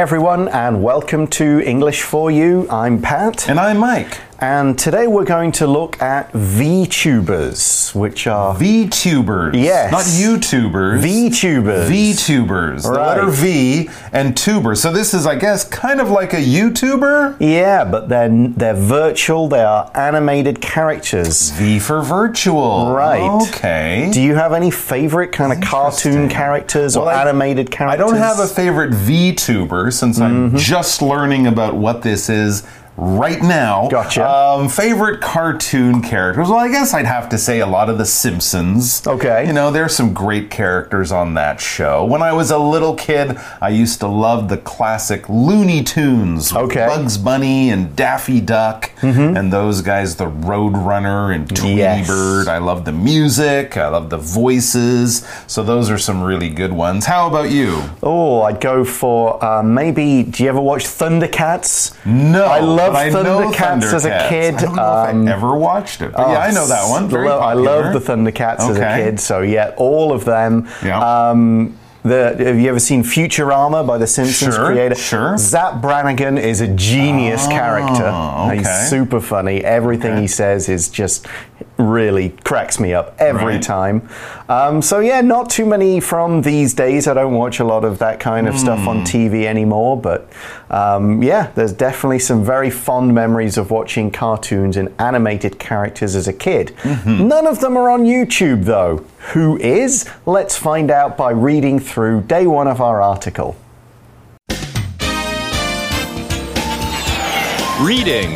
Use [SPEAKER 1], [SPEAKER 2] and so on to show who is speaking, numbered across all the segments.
[SPEAKER 1] Everyone, and welcome to English for You. I'm Pat.
[SPEAKER 2] And I'm Mike.
[SPEAKER 1] And today we're going to look at VTubers, which are
[SPEAKER 2] VTubers.
[SPEAKER 1] Yes.
[SPEAKER 2] Not YouTubers.
[SPEAKER 1] VTubers.
[SPEAKER 2] VTubers. The letter V and tuber. So this is, I guess, kind of like a YouTuber.
[SPEAKER 1] Yeah, but they're they're virtual. They are animated characters.
[SPEAKER 2] V for virtual.
[SPEAKER 1] Right.
[SPEAKER 2] Okay.
[SPEAKER 1] Do you have any favorite kind of cartoon characters or
[SPEAKER 2] I-
[SPEAKER 1] animated characters?
[SPEAKER 2] I don't have a favorite VTuber since
[SPEAKER 1] Mm-hmm.
[SPEAKER 2] I'm just learning about what this is right now.
[SPEAKER 1] Gotcha.
[SPEAKER 2] Um, favorite cartoon characters? Well, I guess I'd have to say a lot of The Simpsons.
[SPEAKER 1] Okay.
[SPEAKER 2] You know, there's some great characters on that show. When I was a little kid, I used to love the classic Looney Tunes.
[SPEAKER 1] Okay.
[SPEAKER 2] Bugs Bunny and Daffy Duck and those guys, the Roadrunner and Tweety
[SPEAKER 1] Yes.
[SPEAKER 2] Bird. I love the music. I love the voices. So those are some really good ones. How about you?
[SPEAKER 1] Oh, I'd go for uh, maybe. Do you ever watch Thundercats?
[SPEAKER 2] No,
[SPEAKER 1] I love
[SPEAKER 2] but I know
[SPEAKER 1] Thundercats as a kid.
[SPEAKER 2] I don't know
[SPEAKER 1] Um,
[SPEAKER 2] if I ever watched it, but yeah, I know that one.
[SPEAKER 1] Lo- I love the Thundercats as a kid, so yeah, all of them.
[SPEAKER 2] Yeah.
[SPEAKER 1] Um, the, have you ever seen Futurama by the Simpsons
[SPEAKER 2] Sure,
[SPEAKER 1] creator?
[SPEAKER 2] sure.
[SPEAKER 1] Zap Brannigan is a genius character.
[SPEAKER 2] okay.
[SPEAKER 1] He's super funny. Everything
[SPEAKER 2] Okay.
[SPEAKER 1] he says is just really cracks me up every
[SPEAKER 2] Right.
[SPEAKER 1] time. Um, so yeah, not too many from these days. I don't watch a lot of that kind of stuff
[SPEAKER 2] Hmm.
[SPEAKER 1] on TV anymore, but um, yeah, there's definitely some very fond memories of watching cartoons and animated characters as a kid.
[SPEAKER 2] Mm-hmm.
[SPEAKER 1] None of them are on YouTube though. Who is? Let's find out by reading through day one of our article.
[SPEAKER 3] Reading.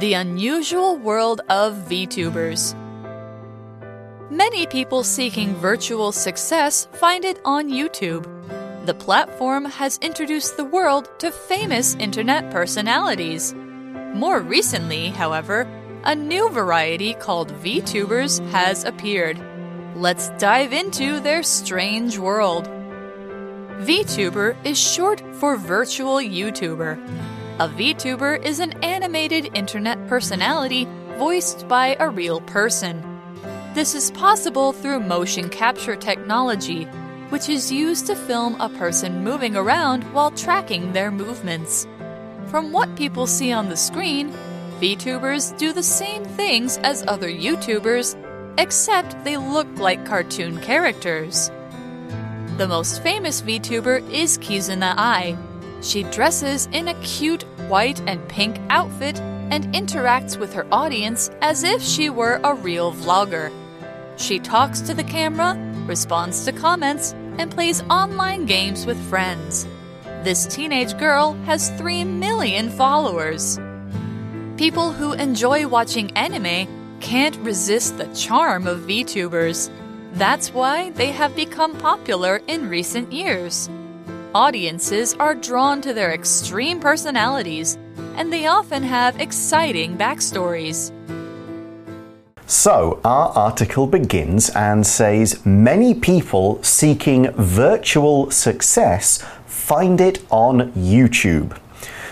[SPEAKER 4] The Unusual World of VTubers. Many people seeking virtual success find it on YouTube. The platform has introduced the world to famous internet personalities. More recently, however, a new variety called VTubers has appeared. Let's dive into their strange world. VTuber is short for virtual YouTuber. A VTuber is an animated internet personality voiced by a real person. This is possible through motion capture technology, which is used to film a person moving around while tracking their movements. From what people see on the screen, VTubers do the same things as other YouTubers, except they look like cartoon characters. The most famous VTuber is Kizuna Ai. She dresses in a cute white and pink outfit and interacts with her audience as if she were a real vlogger. She talks to the camera, responds to comments, and plays online games with friends. This teenage girl has 3 million followers. People who enjoy watching anime can't resist the charm of VTubers. That's why they have become popular in recent years. Audiences are drawn to their extreme personalities, and they often have exciting backstories.
[SPEAKER 1] So, our article begins and says many people seeking virtual success find it on YouTube.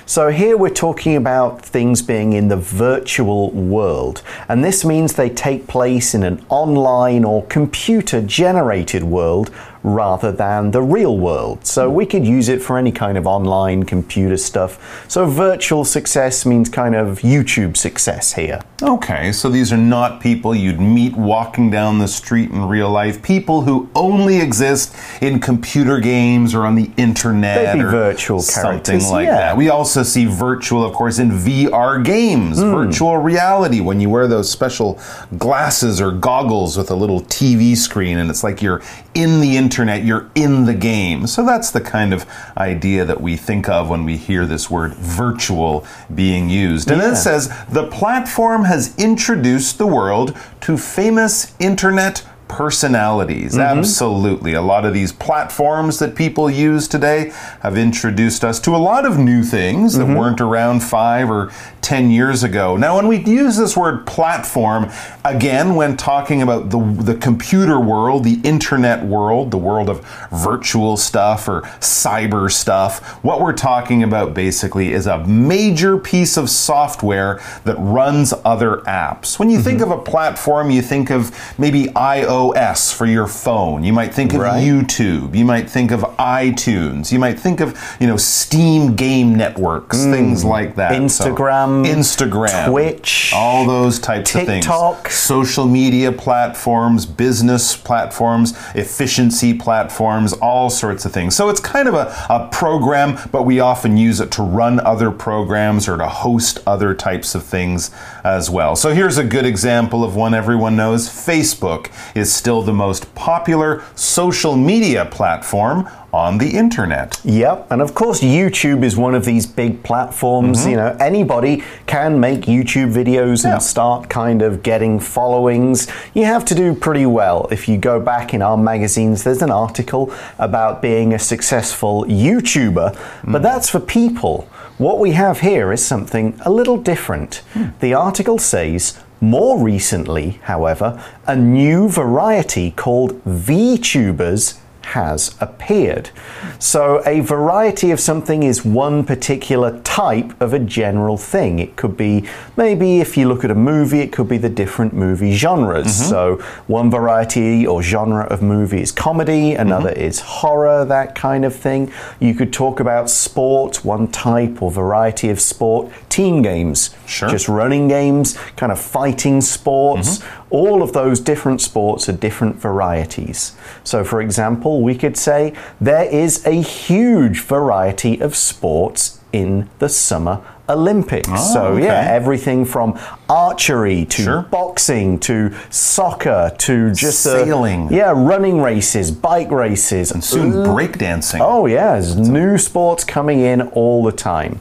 [SPEAKER 1] So, here we're talking about things being in the virtual world, and this means they take place in an online or computer generated world rather than the real world. So, we could use it for any kind of online computer stuff. So, virtual success means kind of YouTube success here.
[SPEAKER 2] Okay, so these are not people you'd meet walking down the street in real life. People who only exist in computer games or on the internet. Or
[SPEAKER 1] virtual
[SPEAKER 2] something
[SPEAKER 1] characters,
[SPEAKER 2] like
[SPEAKER 1] yeah.
[SPEAKER 2] that. We also see virtual, of course, in VR games,
[SPEAKER 1] Hmm.
[SPEAKER 2] virtual reality, when you wear those special glasses or goggles with a little TV screen, and it's like you're in the internet, you're in the game. So that's the kind of idea that we think of when we hear this word virtual being used. And then it says the platform has introduced the world to famous internet personalities. Mm-hmm. Absolutely. A lot of these platforms that people use today have introduced us to a lot of new things that mm-hmm. weren't around five or 10 years ago. Now, when we use this word platform, again, when talking about the, the computer world, the internet world, the world of virtual stuff or cyber stuff, what we're talking about basically is a major piece of software that runs other apps. When you think mm-hmm. of a platform, you think of maybe iOS for your phone. You might think of
[SPEAKER 1] Right.
[SPEAKER 2] YouTube. You might think of iTunes. You might think of, you know, Steam game networks, things like that. So,
[SPEAKER 1] Hmm. Instagram,
[SPEAKER 2] Instagram,
[SPEAKER 1] Twitch,
[SPEAKER 2] all those types of things.
[SPEAKER 1] TikTok.
[SPEAKER 2] social media platforms, business platforms, efficiency platforms, all sorts of things. So it's kind of a, a program, but we often use it to run other programs or to host other types of things as well. So here's a good example of one everyone knows Facebook is still the most popular social media platform on the internet.
[SPEAKER 1] Yep, and of course, YouTube is one of these big platforms. Mm-hmm. You know, anybody can make YouTube videos
[SPEAKER 2] Yeah.
[SPEAKER 1] and start kind of getting followings. You have to do pretty well. If you go back in our magazines, there's an article about being a successful YouTuber, but mm. that's for people. What we have here is something a little different. Hmm. The article says, more recently, however, a new variety called VTubers has appeared. So, a variety of something is one particular type of a general thing. It could be maybe if you look at a movie, it could be the different movie genres. Mm-hmm. So, one variety or genre of movie is comedy, another mm-hmm. is horror, that kind of thing. You could talk about sport, one type or variety of sport, team games,
[SPEAKER 2] Sure.
[SPEAKER 1] just running games, kind of fighting sports. Mm-hmm. All of those different sports are different varieties. So, for example, we could say there is a huge variety of sports in the Summer Olympics. Ah, so,
[SPEAKER 2] okay.
[SPEAKER 1] yeah, everything from archery to
[SPEAKER 2] Sure.
[SPEAKER 1] boxing to soccer to just
[SPEAKER 2] Sailing.
[SPEAKER 1] yeah, running races, bike races,
[SPEAKER 2] And soon breakdancing.
[SPEAKER 1] Oh, yeah, there's new sports coming in all the time.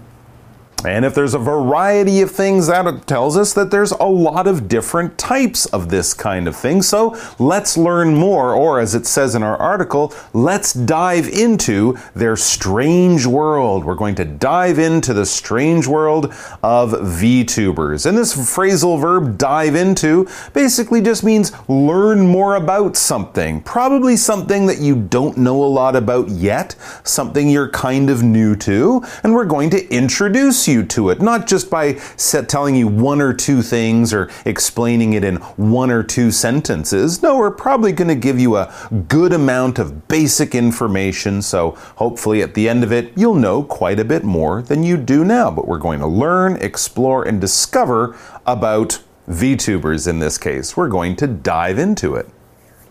[SPEAKER 2] And if there's a variety of things, that tells us that there's a lot of different types of this kind of thing. So let's learn more, or as it says in our article, let's dive into their strange world. We're going to dive into the strange world of VTubers. And this phrasal verb, dive into, basically just means learn more about something. Probably something that you don't know a lot about yet, something you're kind of new to, and we're going to introduce you to it, not just by set, telling you one or two things or explaining it in one or two sentences. No, we're probably going to give you a good amount of basic information, so hopefully at the end of it, you'll know quite a bit more than you do now. But we're going to learn, explore, and discover about VTubers in this case. We're going to dive into it.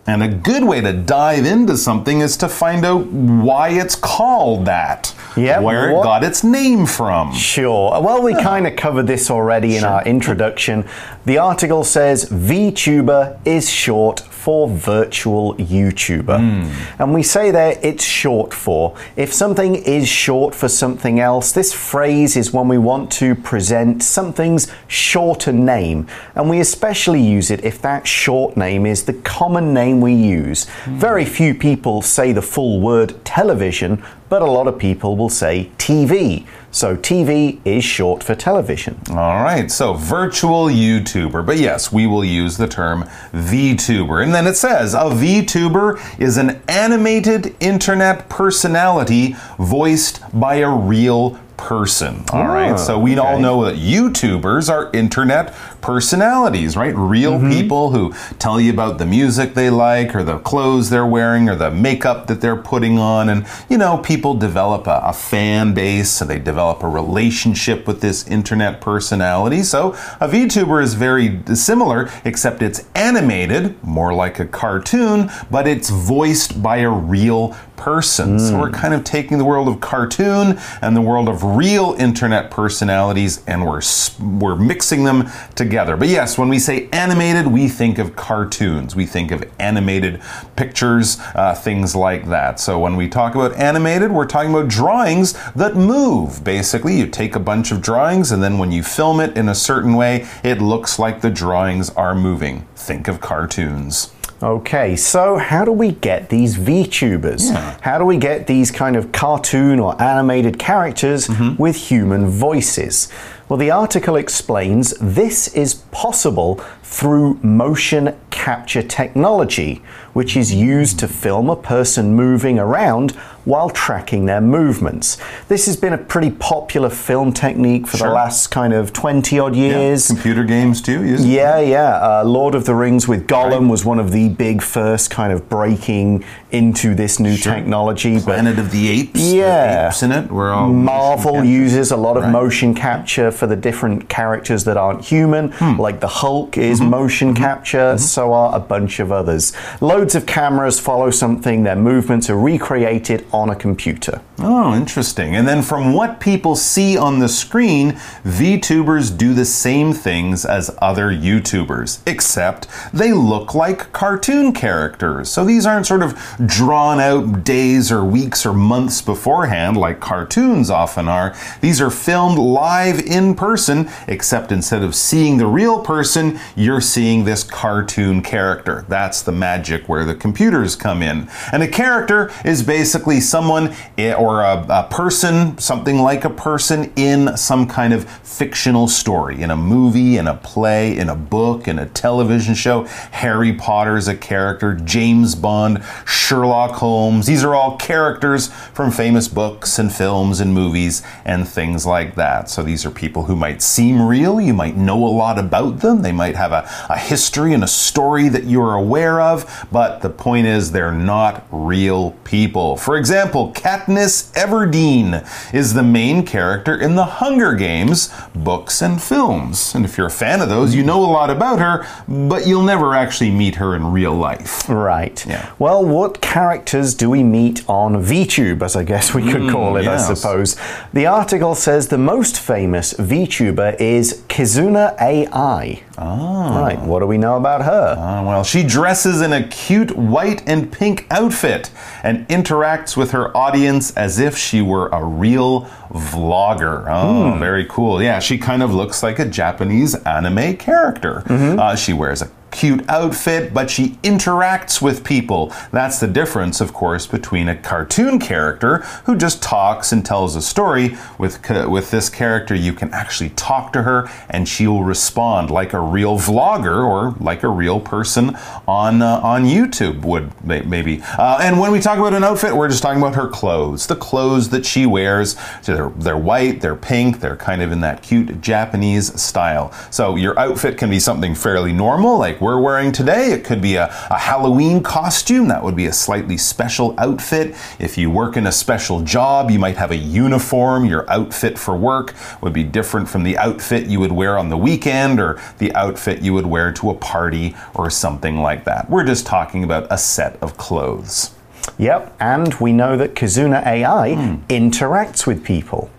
[SPEAKER 2] And a good way to dive into something is to find out why it's called that.
[SPEAKER 1] Yeah,
[SPEAKER 2] Where it got its name from.
[SPEAKER 1] Sure. Well, we kind of covered this already in our introduction. The article says VTuber is short for virtual YouTuber. Hmm. And we say there it's short for. If something is short for something else, this phrase is when we want to present something's shorter name. And we especially use it if that short name is the common name we use. Hmm. Very few people say the full word television, but a lot of people will say TV. So TV is short for television.
[SPEAKER 2] All right, so virtual YouTuber. But yes, we will use the term VTuber. And then it says a VTuber is an animated internet personality voiced by a real person. All right, ah, so we all know that YouTubers are internet personalities, right? Real mm-hmm. people who tell you about the music they like or the clothes they're wearing or the makeup that they're putting on. And, you know, people develop a, a fan base, so they develop a relationship with this internet personality. So a VTuber is very similar, except it's animated, more like a cartoon, but it's voiced by a real person. So we're mm. kind of taking the world of cartoon and the world of real internet personalities and we're we're mixing them together. But yes, when we say animated, we think of cartoons. We think of animated pictures, uh, things like that. So when we talk about animated, we're talking about drawings that move. Basically, you take a bunch of drawings and then when you film it in a certain way, it looks like the drawings are moving. Think of cartoons.
[SPEAKER 1] Okay, so how do we get these VTubers? How do we get these kind of cartoon or animated characters mm-hmm. with human voices? Well, the article explains this is possible through motion capture technology, which is used to film a person moving around while tracking their movements. This has been a pretty popular film technique for
[SPEAKER 2] Sure.
[SPEAKER 1] the last kind of 20 odd years. Yeah.
[SPEAKER 2] Computer games too. Use it?
[SPEAKER 1] Yeah, yeah. Uh, Lord of the Rings with Gollum was one of the big first kind of breaking into this new technology. But
[SPEAKER 2] Planet of the Apes. the
[SPEAKER 1] Yeah.
[SPEAKER 2] apes in it. We're all
[SPEAKER 1] Marvel uses a lot of
[SPEAKER 2] Right.
[SPEAKER 1] motion capture for the different characters that aren't human,
[SPEAKER 2] Hmm.
[SPEAKER 1] like the Hulk is
[SPEAKER 2] Mm-hmm.
[SPEAKER 1] motion capture, so are a bunch of others. Loads of cameras follow something, their movements are recreated on a computer.
[SPEAKER 2] Oh, interesting. And then from what people see on the screen, VTubers do the same things as other YouTubers, except they look like cartoon characters. So these aren't sort of drawn out days or weeks or months beforehand like cartoons often are. These are filmed live in person, except instead of seeing the real person, you're seeing this cartoon character. That's the magic where the computers come in. And a character is basically someone eh, i- or a, a person, something like a person in some kind of fictional story, in a movie, in a play, in a book, in a television show. Harry Potter is a character, James Bond, Sherlock Holmes. These are all characters from famous books and films and movies and things like that. So these are people who might seem real. You might know a lot about them. They might have a, a history and a story that you're aware of, but the point is they're not real people. For example, Katniss Everdeen is the main character in the Hunger Games books and films. And if you're a fan of those, you know a lot about her, but you'll never actually meet her in real life.
[SPEAKER 1] Right.
[SPEAKER 2] Yeah.
[SPEAKER 1] Well, what characters do we meet on VTube, as I guess we could hmm, call it, I
[SPEAKER 2] yes.
[SPEAKER 1] suppose? The article says the most famous VTuber is Kizuna AI. Oh. Right. What do we know about her?
[SPEAKER 2] Ah, well, she dresses in a cute white and pink outfit and interacts with her audience as if she were a real vlogger. Oh, very cool. Yeah, she kind of looks like a Japanese anime character. Uh, she wears a cute outfit, but she interacts with people. That's the difference, of course, between a cartoon character who just talks and tells a story. With with this character, you can actually talk to her, and she will respond like a real vlogger or like a real person on uh, on YouTube would maybe. Uh, and when we talk about an outfit, we're just talking about her clothes, the clothes that she wears. So they're they're white, they're pink, they're kind of in that cute Japanese style. So your outfit can be something fairly normal, like we're wearing today. It could be a, a Halloween costume. That would be a slightly special outfit. If you work in a special job, you might have a uniform. Your outfit for work would be different from the outfit you would wear on the weekend or the outfit you would wear to a party or something like that. We're just talking about a set of clothes.
[SPEAKER 1] Yep, and we know that Kizuna AI
[SPEAKER 2] Hmm.
[SPEAKER 1] interacts with people.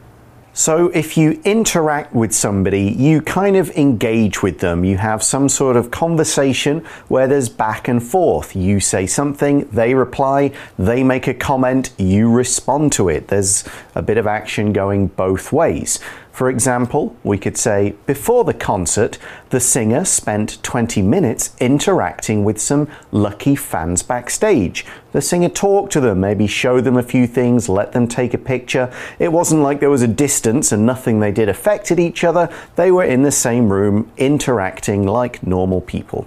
[SPEAKER 1] So if you interact with somebody, you kind of engage with them. You have some sort of conversation where there's back and forth. You say something, they reply, they make a comment, you respond to it. There's a bit of action going both ways. For example, we could say, before the concert, the singer spent 20 minutes interacting with some lucky fans backstage. The singer talked to them, maybe showed them a few things, let them take a picture. It wasn't like there was a distance and nothing they did affected each other. They were in the same room, interacting like normal people.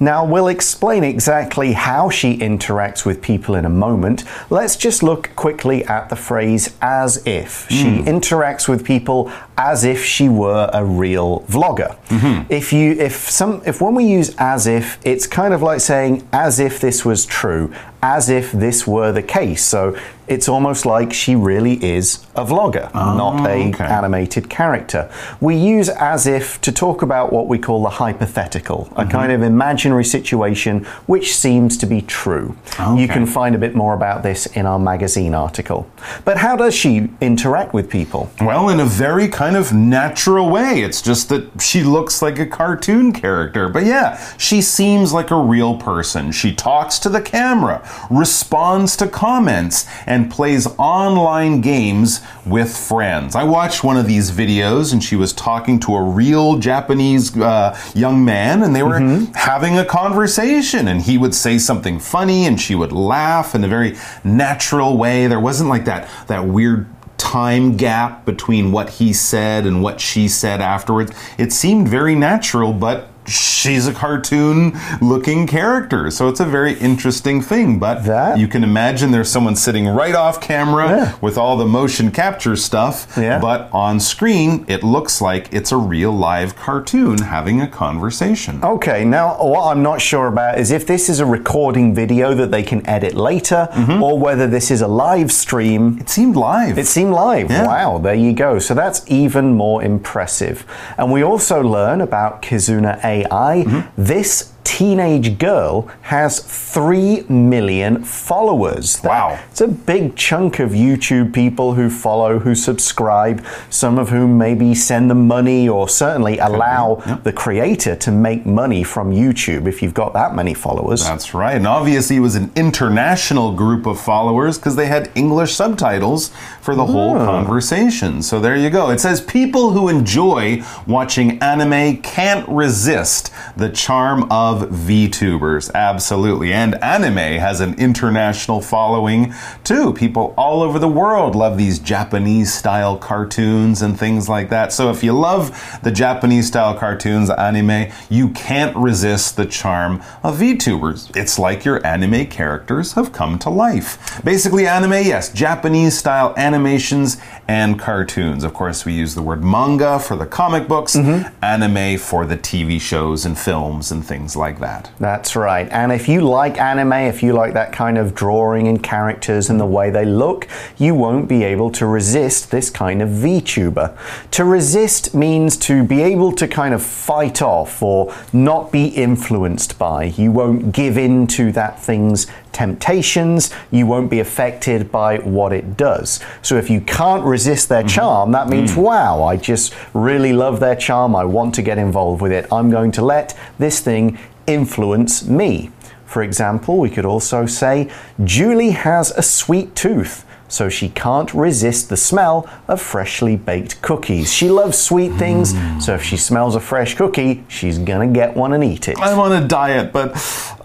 [SPEAKER 1] Now, we'll explain exactly how she interacts with people in a moment. Let's just look quickly at the phrase as if. She hmm. interacts with people as if she were a real vlogger. Mm-hmm. If you if some if when we use as if, it's kind of like saying as if this was true, as if this were the case. So it's almost like she really is a vlogger, ah, not a
[SPEAKER 2] okay.
[SPEAKER 1] animated character. We use as if to talk about what we call the hypothetical, a mm-hmm. kind of imaginary situation which seems to be true. You can find a bit more about this in our magazine article. But how does she interact with people?
[SPEAKER 2] Well, in a very kind of natural way. It's just that she looks like a cartoon character. But yeah, she seems like a real person. She talks to the camera, responds to comments, and plays online games with friends. I watched one of these videos and she was talking to a real Japanese uh, young man and they were having a conversation and he would say something funny and she would laugh in a very natural way. There wasn't like that, that weird time gap between what he said and what she said afterwards. It seemed very natural, but she's a cartoon looking character. So it's a very interesting thing. But
[SPEAKER 1] That-
[SPEAKER 2] you can imagine there's someone sitting right off camera
[SPEAKER 1] Yeah.
[SPEAKER 2] with all the motion capture stuff.
[SPEAKER 1] Yeah.
[SPEAKER 2] But on screen, it looks like it's a real live cartoon having a conversation.
[SPEAKER 1] Okay, now what I'm not sure about is if this is a recording video that they can edit later
[SPEAKER 2] Mm-hmm.
[SPEAKER 1] or whether this is a live stream.
[SPEAKER 2] It seemed live.
[SPEAKER 1] It seemed live.
[SPEAKER 2] Yeah.
[SPEAKER 1] Wow, there you go. So that's even more impressive. And we also learn about Kizuna AI.
[SPEAKER 2] Mm-hmm.
[SPEAKER 1] This teenage girl has 3 million followers.
[SPEAKER 2] Wow.
[SPEAKER 1] It's a big chunk of YouTube people who follow, who subscribe, some of whom maybe send them money or certainly allow the creator to make money from YouTube if you've got that many followers.
[SPEAKER 2] That's right. And obviously, it was an international group of followers because they had English subtitles for the whole ah. conversation. So there you go. It says people who enjoy watching anime can't resist the charm of VTubers. Absolutely. And anime has an international following too. People all over the world love these Japanese style cartoons and things like that. So if you love the Japanese style cartoons, anime, you can't resist the charm of VTubers. It's like your anime characters have come to life. Basically, anime, yes, Japanese style animations and cartoons. Of course, we use the word manga for the comic books, mm-hmm. anime for the TV shows and films and things like that.
[SPEAKER 1] That's right. And if you like anime, if you like that kind of drawing and characters and the way they look, you won't be able to resist this kind of VTuber. To resist means to be able to kind of fight off or not be influenced by. You won't give in to that thing's temptations, you won't be affected by what it does. So if you can't resist their mm-hmm. charm, that means, mm. wow, I just really love their charm, I want to get involved with it. I'm going to let this thing influence me. For example, we could also say, Julie has a sweet tooth. So she can't resist the smell of freshly baked cookies. She loves sweet things, so if she smells a fresh cookie, she's gonna get one and eat it.
[SPEAKER 2] I'm on a diet, but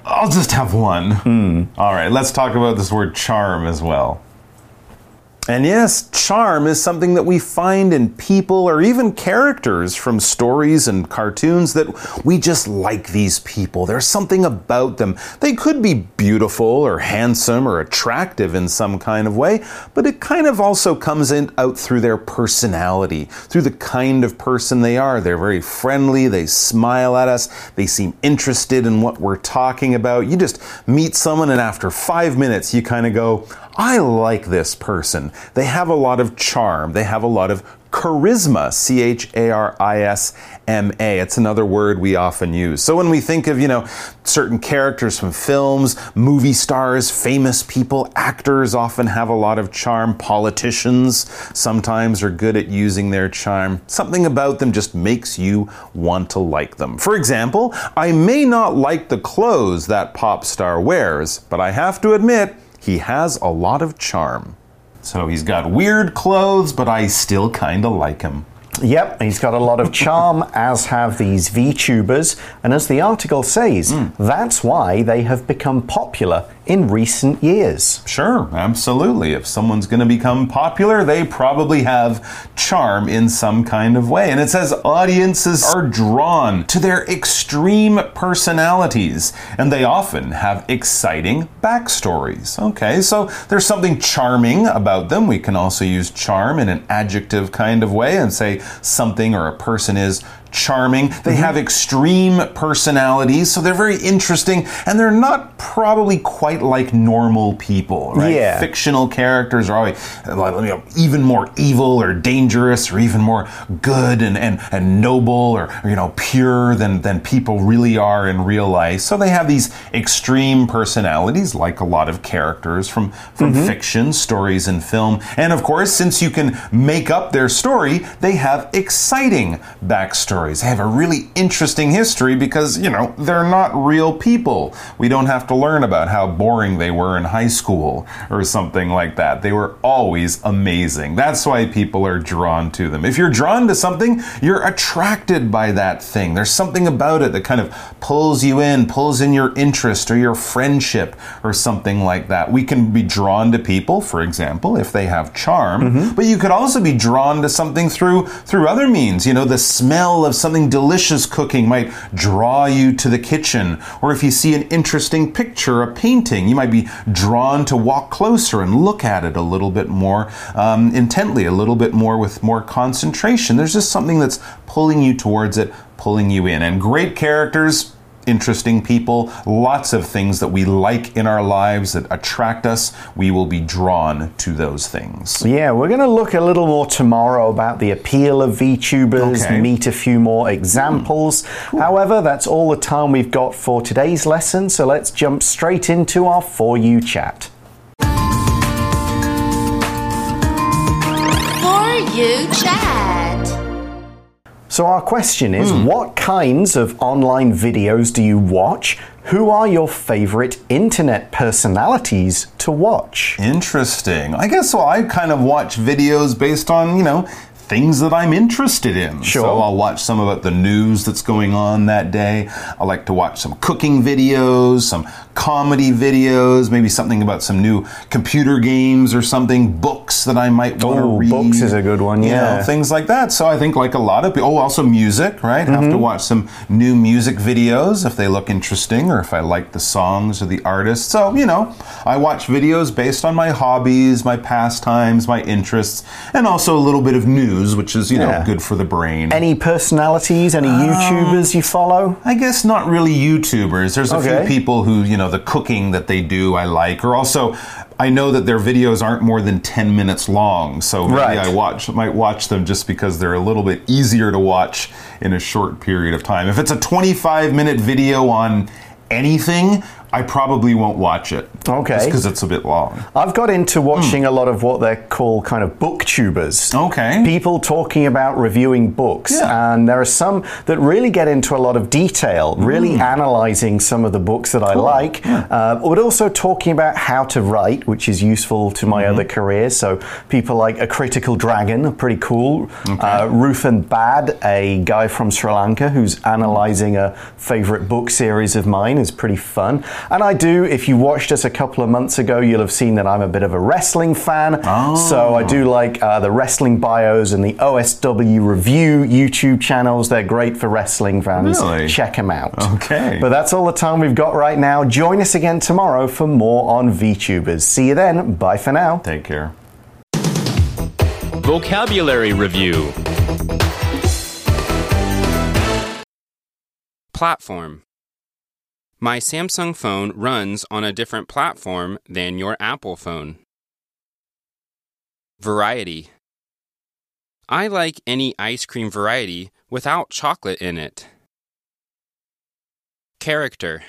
[SPEAKER 2] I'll just have one. Hmm. All right, let's talk about this word charm as well. And yes, charm is something that we find in people or even characters from stories and cartoons that we just like these people. There's something about them. They could be beautiful or handsome or attractive in some kind of way, but it kind of also comes in out through their personality, through the kind of person they are. They're very friendly, they smile at us, they seem interested in what we're talking about. You just meet someone and after 5 minutes you kind of go, I like this person. They have a lot of charm. They have a lot of charisma. C H A R I S M A. It's another word we often use. So when we think of, you know, certain characters from films, movie stars, famous people, actors often have a lot of charm. Politicians sometimes are good at using their charm. Something about them just makes you want to like them. For example, I may not like the clothes that pop star wears, but I have to admit, he has a lot of charm. So he's got weird clothes, but I still kind of like him.
[SPEAKER 1] Yep, he's got a lot of charm, as have these VTubers, and as the article says, hmm. that's why they have become popular in recent years.
[SPEAKER 2] Sure, absolutely. If someone's going to become popular, they probably have charm in some kind of way. And it says audiences are drawn to their extreme personalities, and they often have exciting backstories. Okay, so there's something charming about them. We can also use charm in an adjective kind of way and say something or a person is charming. They mm-hmm. have extreme personalities, so they're very interesting, and they're not probably quite like normal people, right?
[SPEAKER 1] Yeah.
[SPEAKER 2] Fictional characters are always you know, even more evil or dangerous or even more good and, and, and noble or, or, you know, pure than, than people really are in real life. So they have these extreme personalities, like a lot of characters from, from mm-hmm. fiction, stories, and film. And of course, since you can make up their story, they have exciting backstories. Stories. They have a really interesting history because, you know, they're not real people. We don't have to learn about how boring they were in high school or something like that. They were always amazing. That's why people are drawn to them. If you're drawn to something, you're attracted by that thing. There's something about it that kind of pulls you in, pulls in your interest or your friendship or something like that. We can be drawn to people, for example, if they have charm,
[SPEAKER 1] Mm-hmm.
[SPEAKER 2] but you could also be drawn to something through through other means. You know, the smell of something delicious cooking might draw you to the kitchen, or if you see an interesting picture, a painting, you might be drawn to walk closer and look at it a little bit more um, intently, a little bit more with more concentration. There's just something that's pulling you towards it, pulling you in, and great characters interesting people, lots of things that we like in our lives that attract us, we will be drawn to those things.
[SPEAKER 1] Yeah, we're going to look a little more tomorrow about the appeal of VTubers,
[SPEAKER 2] Okay.
[SPEAKER 1] meet a few more examples. Hmm. However, that's all the time we've got for today's lesson, so let's jump straight into our For You chat.
[SPEAKER 3] For you chat.
[SPEAKER 1] So, our question is hmm. what kinds of online videos do you watch? Who are your favorite internet personalities to watch?
[SPEAKER 2] Interesting. I guess so. I kind of watch videos based on, you know, things that I'm interested in.
[SPEAKER 1] Sure.
[SPEAKER 2] So I'll watch some about the news that's going on that day. I like to watch some cooking videos, some comedy videos, maybe something about some new computer games or something, books that I might want to
[SPEAKER 1] Oh,
[SPEAKER 2] read.
[SPEAKER 1] books is a good one,
[SPEAKER 2] You know,
[SPEAKER 1] yeah.
[SPEAKER 2] things like that. So I think like a lot of people, oh, also music, right? Have
[SPEAKER 1] Mm-hmm.
[SPEAKER 2] to watch some new music videos if they look interesting or if I like the songs or the artists. So, you know, I watch videos based on my hobbies, my pastimes, my interests, and also a little bit of news, which is, you
[SPEAKER 1] Yeah.
[SPEAKER 2] know, good for the brain.
[SPEAKER 1] Any personalities, any um, YouTubers you follow?
[SPEAKER 2] I guess not really YouTubers. There's a
[SPEAKER 1] Okay.
[SPEAKER 2] few people who, you know, the cooking that they do I like, or also I know that their videos aren't more than 10 minutes long, so maybe
[SPEAKER 1] Right.
[SPEAKER 2] I watch might watch them just because they're a little bit easier to watch in a short period of time. If it's a 25 minute video on anything, I probably won't watch it.
[SPEAKER 1] Okay.
[SPEAKER 2] because it's a bit long.
[SPEAKER 1] I've got into watching a lot of what they're called kind of booktubers.
[SPEAKER 2] Okay.
[SPEAKER 1] People talking about reviewing books.
[SPEAKER 2] Yeah.
[SPEAKER 1] And there are some that really get into a lot of detail, really analyzing some of the books that I like, uh, but also talking about how to write, which is useful to my other careers. So people like A Critical Dragon pretty cool. Uh, Ruthan Bad, a guy from Sri Lanka who's analyzing a favorite book series of mine, is pretty fun. And I do, if you watched us a couple of months ago, you'll have seen that I'm a bit of a wrestling fan. Oh. So I do like uh, the wrestling bios and the OSW review YouTube channels. They're great for wrestling fans.
[SPEAKER 2] Really?
[SPEAKER 1] Check them out.
[SPEAKER 2] Okay.
[SPEAKER 1] But that's all the time we've got right now. Join us again tomorrow for more on VTubers. See you then. Bye for now.
[SPEAKER 2] Take care.
[SPEAKER 5] Vocabulary Review Platform My Samsung phone runs on a different platform than your Apple phone. Variety I like any ice cream variety without chocolate in it. Character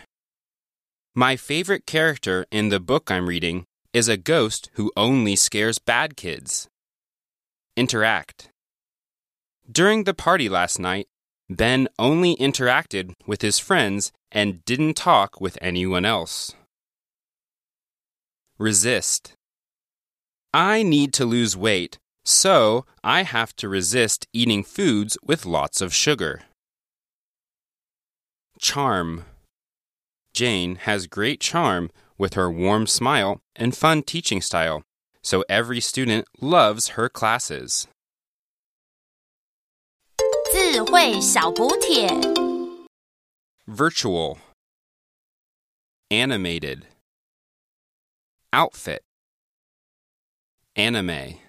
[SPEAKER 5] My favorite character in the book I'm reading is a ghost who only scares bad kids. Interact. During the party last night, Ben only interacted with his friends and didn't talk with anyone else. Resist. I need to lose weight, so I have to resist eating foods with lots of sugar. Charm. Jane has great charm with her warm smile and fun teaching style, so every student loves her classes.
[SPEAKER 3] 智慧小补帖。
[SPEAKER 5] Virtual. Animated. Outfit. Anime.